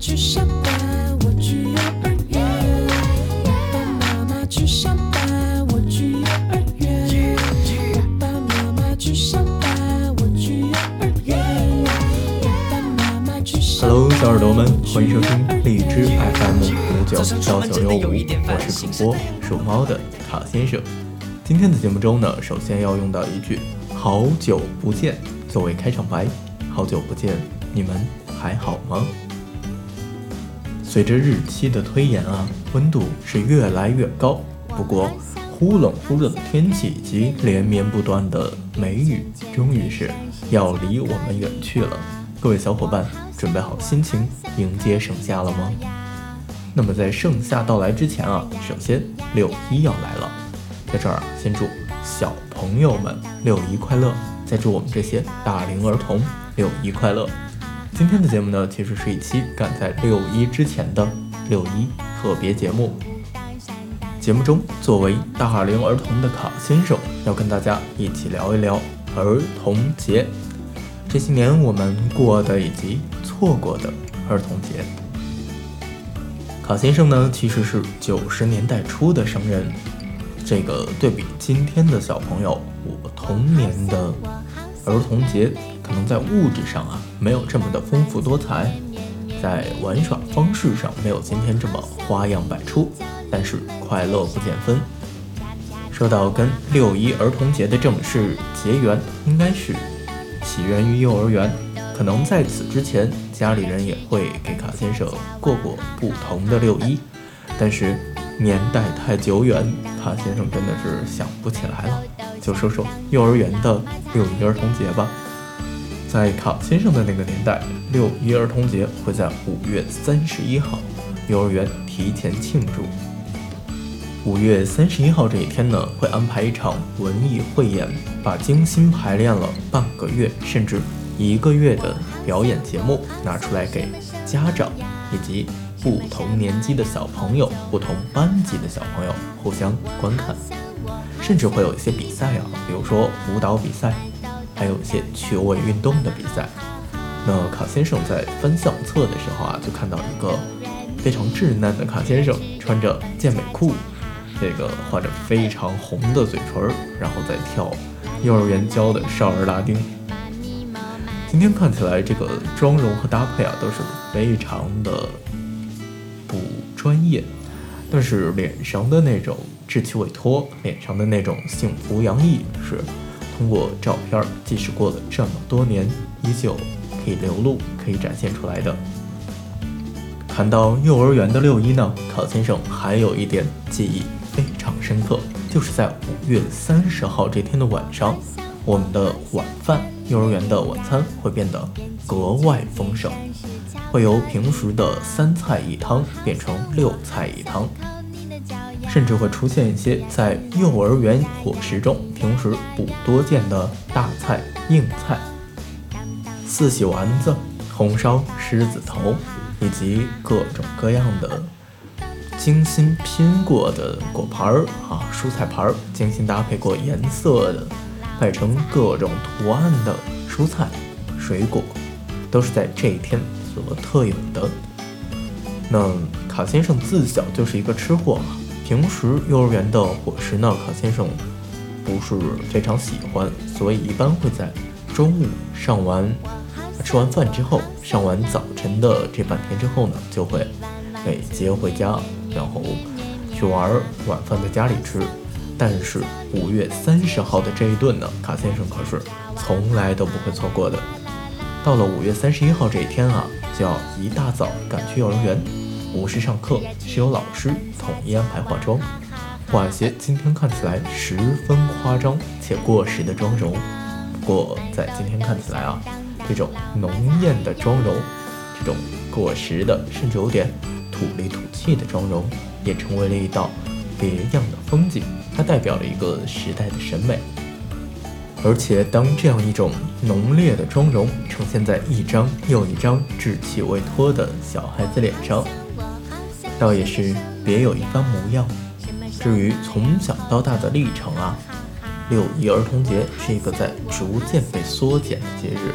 去上班，我去幼儿园。爸爸妈妈去上班，我去幼儿园。爸爸妈妈去上班，我去幼儿园。爸爸妈妈去上班。Hello，小耳朵们，欢迎收听荔枝 FM 五九幺九六五，我是主播属猫的卡先生。今天的节目中呢，首先要用到一句“好久不见”作为开场白。好久不见，你们还好吗？随着日期的推延啊，温度是越来越高。不过，忽冷忽热的天气以及连绵不断的梅雨，终于是要离我们远去了。各位小伙伴，准备好心情迎接盛夏了吗？那么在盛夏到来之前啊，首先六一要来了，在这儿啊，先祝小朋友们六一快乐，再祝我们这些大龄儿童六一快乐。今天的节目呢，其实是一期赶在六一之前的六一特别节目。节目中，作为大龄儿童的卡先生，要跟大家一起聊一聊儿童节。这些年我们过的以及错过的儿童节。卡先生呢，其实是九十年代初的生人，这个对比今天的小朋友，我童年的儿童节，可能在物质上啊没有这么的丰富多彩，在玩耍方式上没有今天这么花样百出，但是快乐不减分。说到跟六一儿童节的正式结缘，应该是起源于幼儿园，可能在此之前，家里人也会给卡先生过过不同的六一，但是年代太久远，卡先生真的是想不起来了。就说说幼儿园的六一儿童节吧。在卡先生的那个年代，六一儿童节会在五月三十一号，幼儿园提前庆祝。五月三十一号这一天呢，会安排一场文艺汇演，把精心排练了半个月甚至一个月的表演节目拿出来给家长以及不同年级的小朋友、不同班级的小朋友互相观看，甚至会有一些比赛啊，比如说舞蹈比赛，还有一些趣味运动的比赛。那卡先生在翻相册的时候啊，就看到一个非常稚嫩的卡先生，穿着健美裤。这个画着非常红的嘴唇，然后再跳幼儿园教的少儿拉丁。今天看起来，这个妆容和搭配啊都是非常的不专业，但是脸上的那种稚气未脱，脸上的那种幸福洋溢，是通过照片，即使过了这么多年，依旧可以流露、可以展现出来的。谈到幼儿园的六一呢，考先生还有一点记忆非常深刻，就是在五月三十号这天的晚上，我们的晚饭，幼儿园的晚餐会变得格外丰盛，会由平时的三菜一汤变成六菜一汤，甚至会出现一些在幼儿园伙食中平时不多见的大菜、硬菜，四喜丸子、红烧狮子头。以及各种各样的精心拼过的果盘儿啊，蔬菜盘儿，精心搭配过颜色的，摆成各种图案的蔬菜、水果，都是在这一天所特有的。那卡先生自小就是一个吃货，平时幼儿园的伙食呢，卡先生不是非常喜欢，所以一般会在中午上完。吃完饭之后，上完早晨的这半天之后呢，就会被接回家，然后去玩。晚饭在家里吃，但是五月三十号的这一顿呢，卡先生可是从来都不会错过的。到了五月三十一号这一天啊，就要一大早赶去幼儿园，不是上课，是由老师统一安排化妆，画一些今天看起来十分夸张且过时的妆容。不过在今天看起来啊。这种浓艳的妆容，这种过时的甚至有点土里土气的妆容，也成为了一道别样的风景。它代表了一个时代的审美。而且，当这样一种浓烈的妆容呈现在一张又一张稚气未脱的小孩子脸上，倒也是别有一番模样。至于从小到大的历程啊，六一儿童节是一个在逐渐被缩减的节日。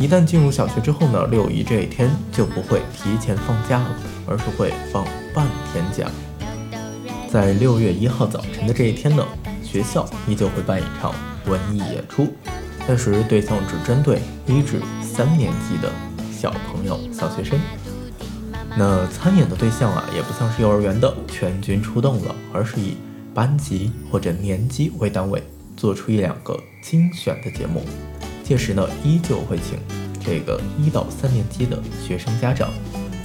一旦进入小学之后呢，六一这一天就不会提前放假了，而是会放半天假。在六月一号早晨的这一天呢，学校依旧会办一场文艺演出，但是对象只针对一至三年级的小朋友、小学生。那参演的对象啊，也不像是幼儿园的全军出动了，而是以班级或者年级为单位，做出一两个精选的节目。届时呢，依旧会请这个一到三年级的学生家长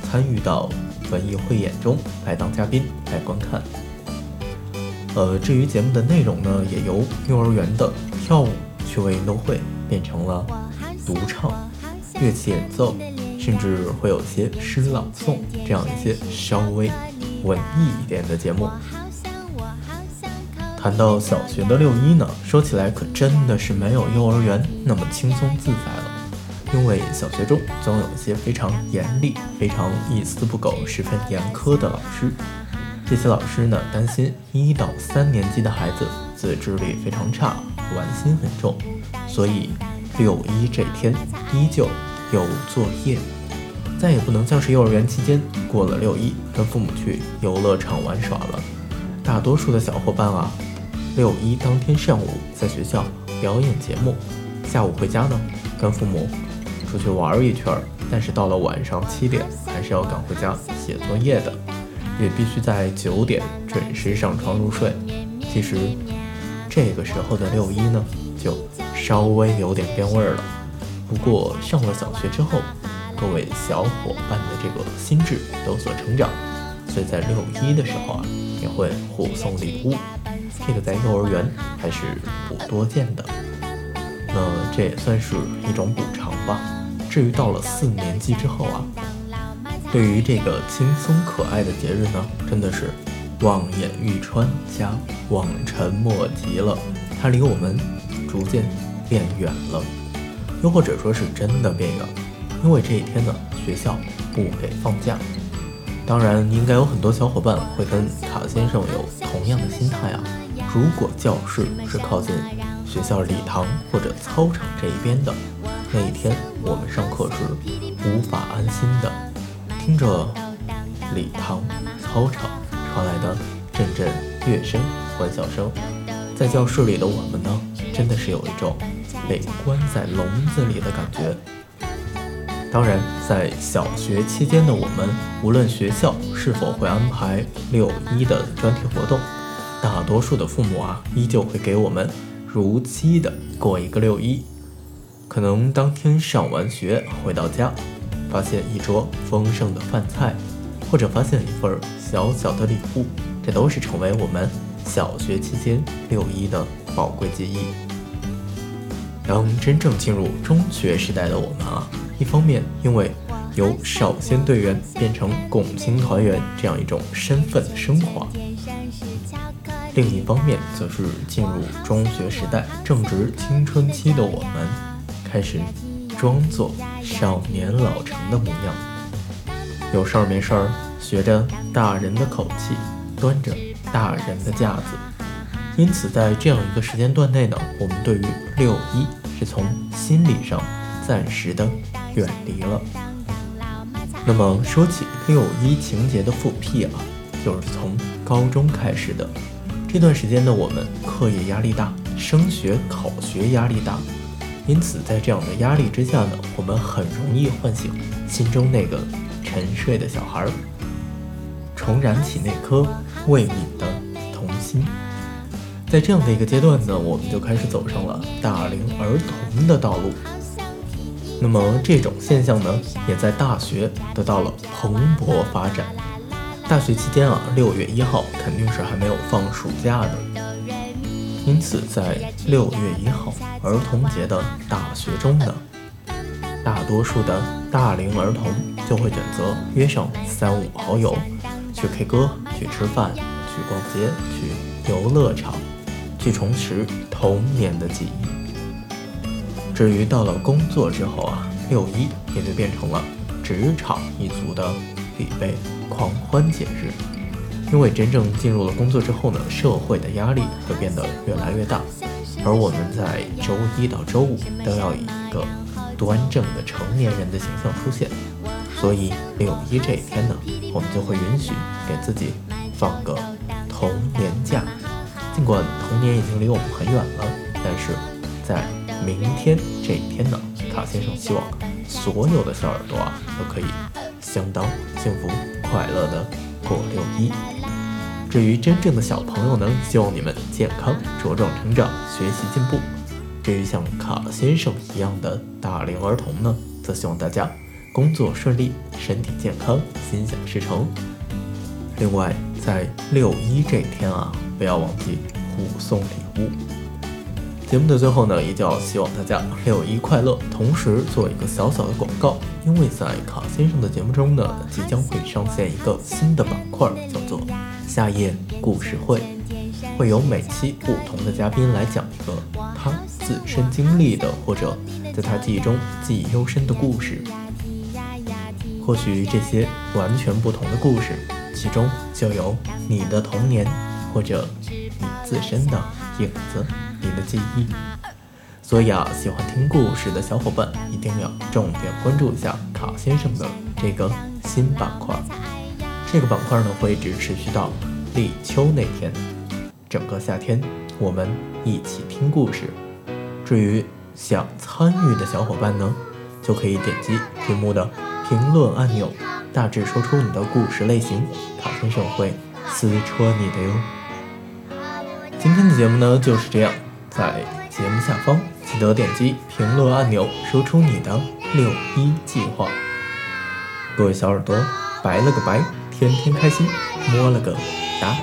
参与到文艺汇演中来当嘉宾来观看。呃，至于节目的内容呢，也由幼儿园的跳舞趣味运动会变成了独唱、乐器演奏。甚至会有些诗朗诵这样一些稍微文艺一点的节目。谈到小学的六一呢，说起来可真的是没有幼儿园那么轻松自在了，因为小学中总有一些非常严厉、非常一丝不苟、十分严苛的老师。这些老师呢，担心一到三年级的孩子自制力非常差，玩心很重，所以六一这天依旧有作业。再也不能像是幼儿园期间过了六一跟父母去游乐场玩耍了。大多数的小伙伴啊，六一当天上午在学校表演节目，下午回家呢跟父母出去玩一圈，但是到了晚上七点还是要赶回家写作业的，也必须在九点准时上床入睡。其实这个时候的六一呢，稍微有点变味儿了。不过上了小学之后。各位小伙伴的这个心智有所成长，所以在六一的时候啊，也会互送礼物。这个在幼儿园还是不多见的，那这也算是一种补偿吧。至于到了四年级之后啊，对于这个轻松可爱的节日呢，真的是望眼欲穿加望尘莫及了。它离我们逐渐变远了，又或者说是真的变远了。因为这一天呢，学校不给放假。当然，应该有很多小伙伴会跟卡先生有同样的心态啊。如果教室是靠近学校礼堂或者操场这一边的，那一天我们上课是无法安心的，听着礼堂、操场传来的阵阵乐声、欢笑声，在教室里的我们呢，真的是有一种被关在笼子里的感觉。当然，在小学期间的我们，无论学校是否会安排六一的专题活动，大多数的父母啊，依旧会给我们如期的过一个六一。可能当天上完学回到家，发现一桌丰盛的饭菜，或者发现一份小小的礼物，这都是成为我们小学期间六一的宝贵记忆。当真正进入中学时代的我们啊。一方面，因为由少先队员变成共青团员这样一种身份升华；另一方面，则是进入中学时代正值青春期的我们，开始装作少年老成的模样，有事儿没事儿学着大人的口气，端着大人的架子。因此，在这样一个时间段内呢，我们对于六一是从心理上暂时的。远离了。那么说起六一情节的复辟啊，就是从高中开始的。这段时间呢，我们课业压力大，升学考学压力大，因此在这样的压力之下呢，我们很容易唤醒心中那个沉睡的小孩，重燃起那颗未泯的。在这样的一个阶段呢，我们就开始走上了大龄儿童的道路。那么这种现象呢，也在大学得到了蓬勃发展。大学期间啊，六月一号肯定是还没有放暑假的，因此在六月一号儿童节的大学中呢，大多数的大龄儿童就会选择约上三五好友，去 K 歌、去吃饭、去逛街、去游乐场，去重拾童年的记忆。至于到了工作之后啊，六一也就变成了职场一族的必备狂欢节日。因为真正进入了工作之后呢，社会的压力会变得越来越大，而我们在周一到周五都要以一个端正的成年人的形象出现。所以六一这一天呢，我们就会允许给自己放个童年假。尽管童年已经离我们很远了，但是在明天这一天呢，卡先生希望所有的小耳朵啊都可以相当幸福快乐的过六一。至于真正的小朋友呢，希望你们健康茁壮成长，学习进步。至于像卡先生一样的大龄儿童呢，则希望大家。工作顺利，身体健康，心想事成。另外，在六一这一天啊，不要忘记互送礼物。节目的最后呢，也就要希望大家六一快乐。同时做一个小小的广告，因为在卡先生的节目中呢，即将会上线一个新的板块，叫做“夏夜故事会”，会有每期不同的嘉宾来讲一个他自身经历的或者在他记忆中记忆犹深的故事。或许这些完全不同的故事，其中就有你的童年，或者你自身的影子，你的记忆。所以啊，喜欢听故事的小伙伴一定要重点关注一下卡先生的这个新板块。这个板块呢，会一直持续到立秋那天，整个夏天我们一起听故事。至于想参与的小伙伴呢，就可以点击屏幕的。评论按钮，大致说出你的故事类型，卡先生会撕戳你的哟。今天的节目呢就是这样，在节目下方记得点击评论按钮，说出你的六一计划。各位小耳朵，拜了个拜，天天开心，摸了个哒。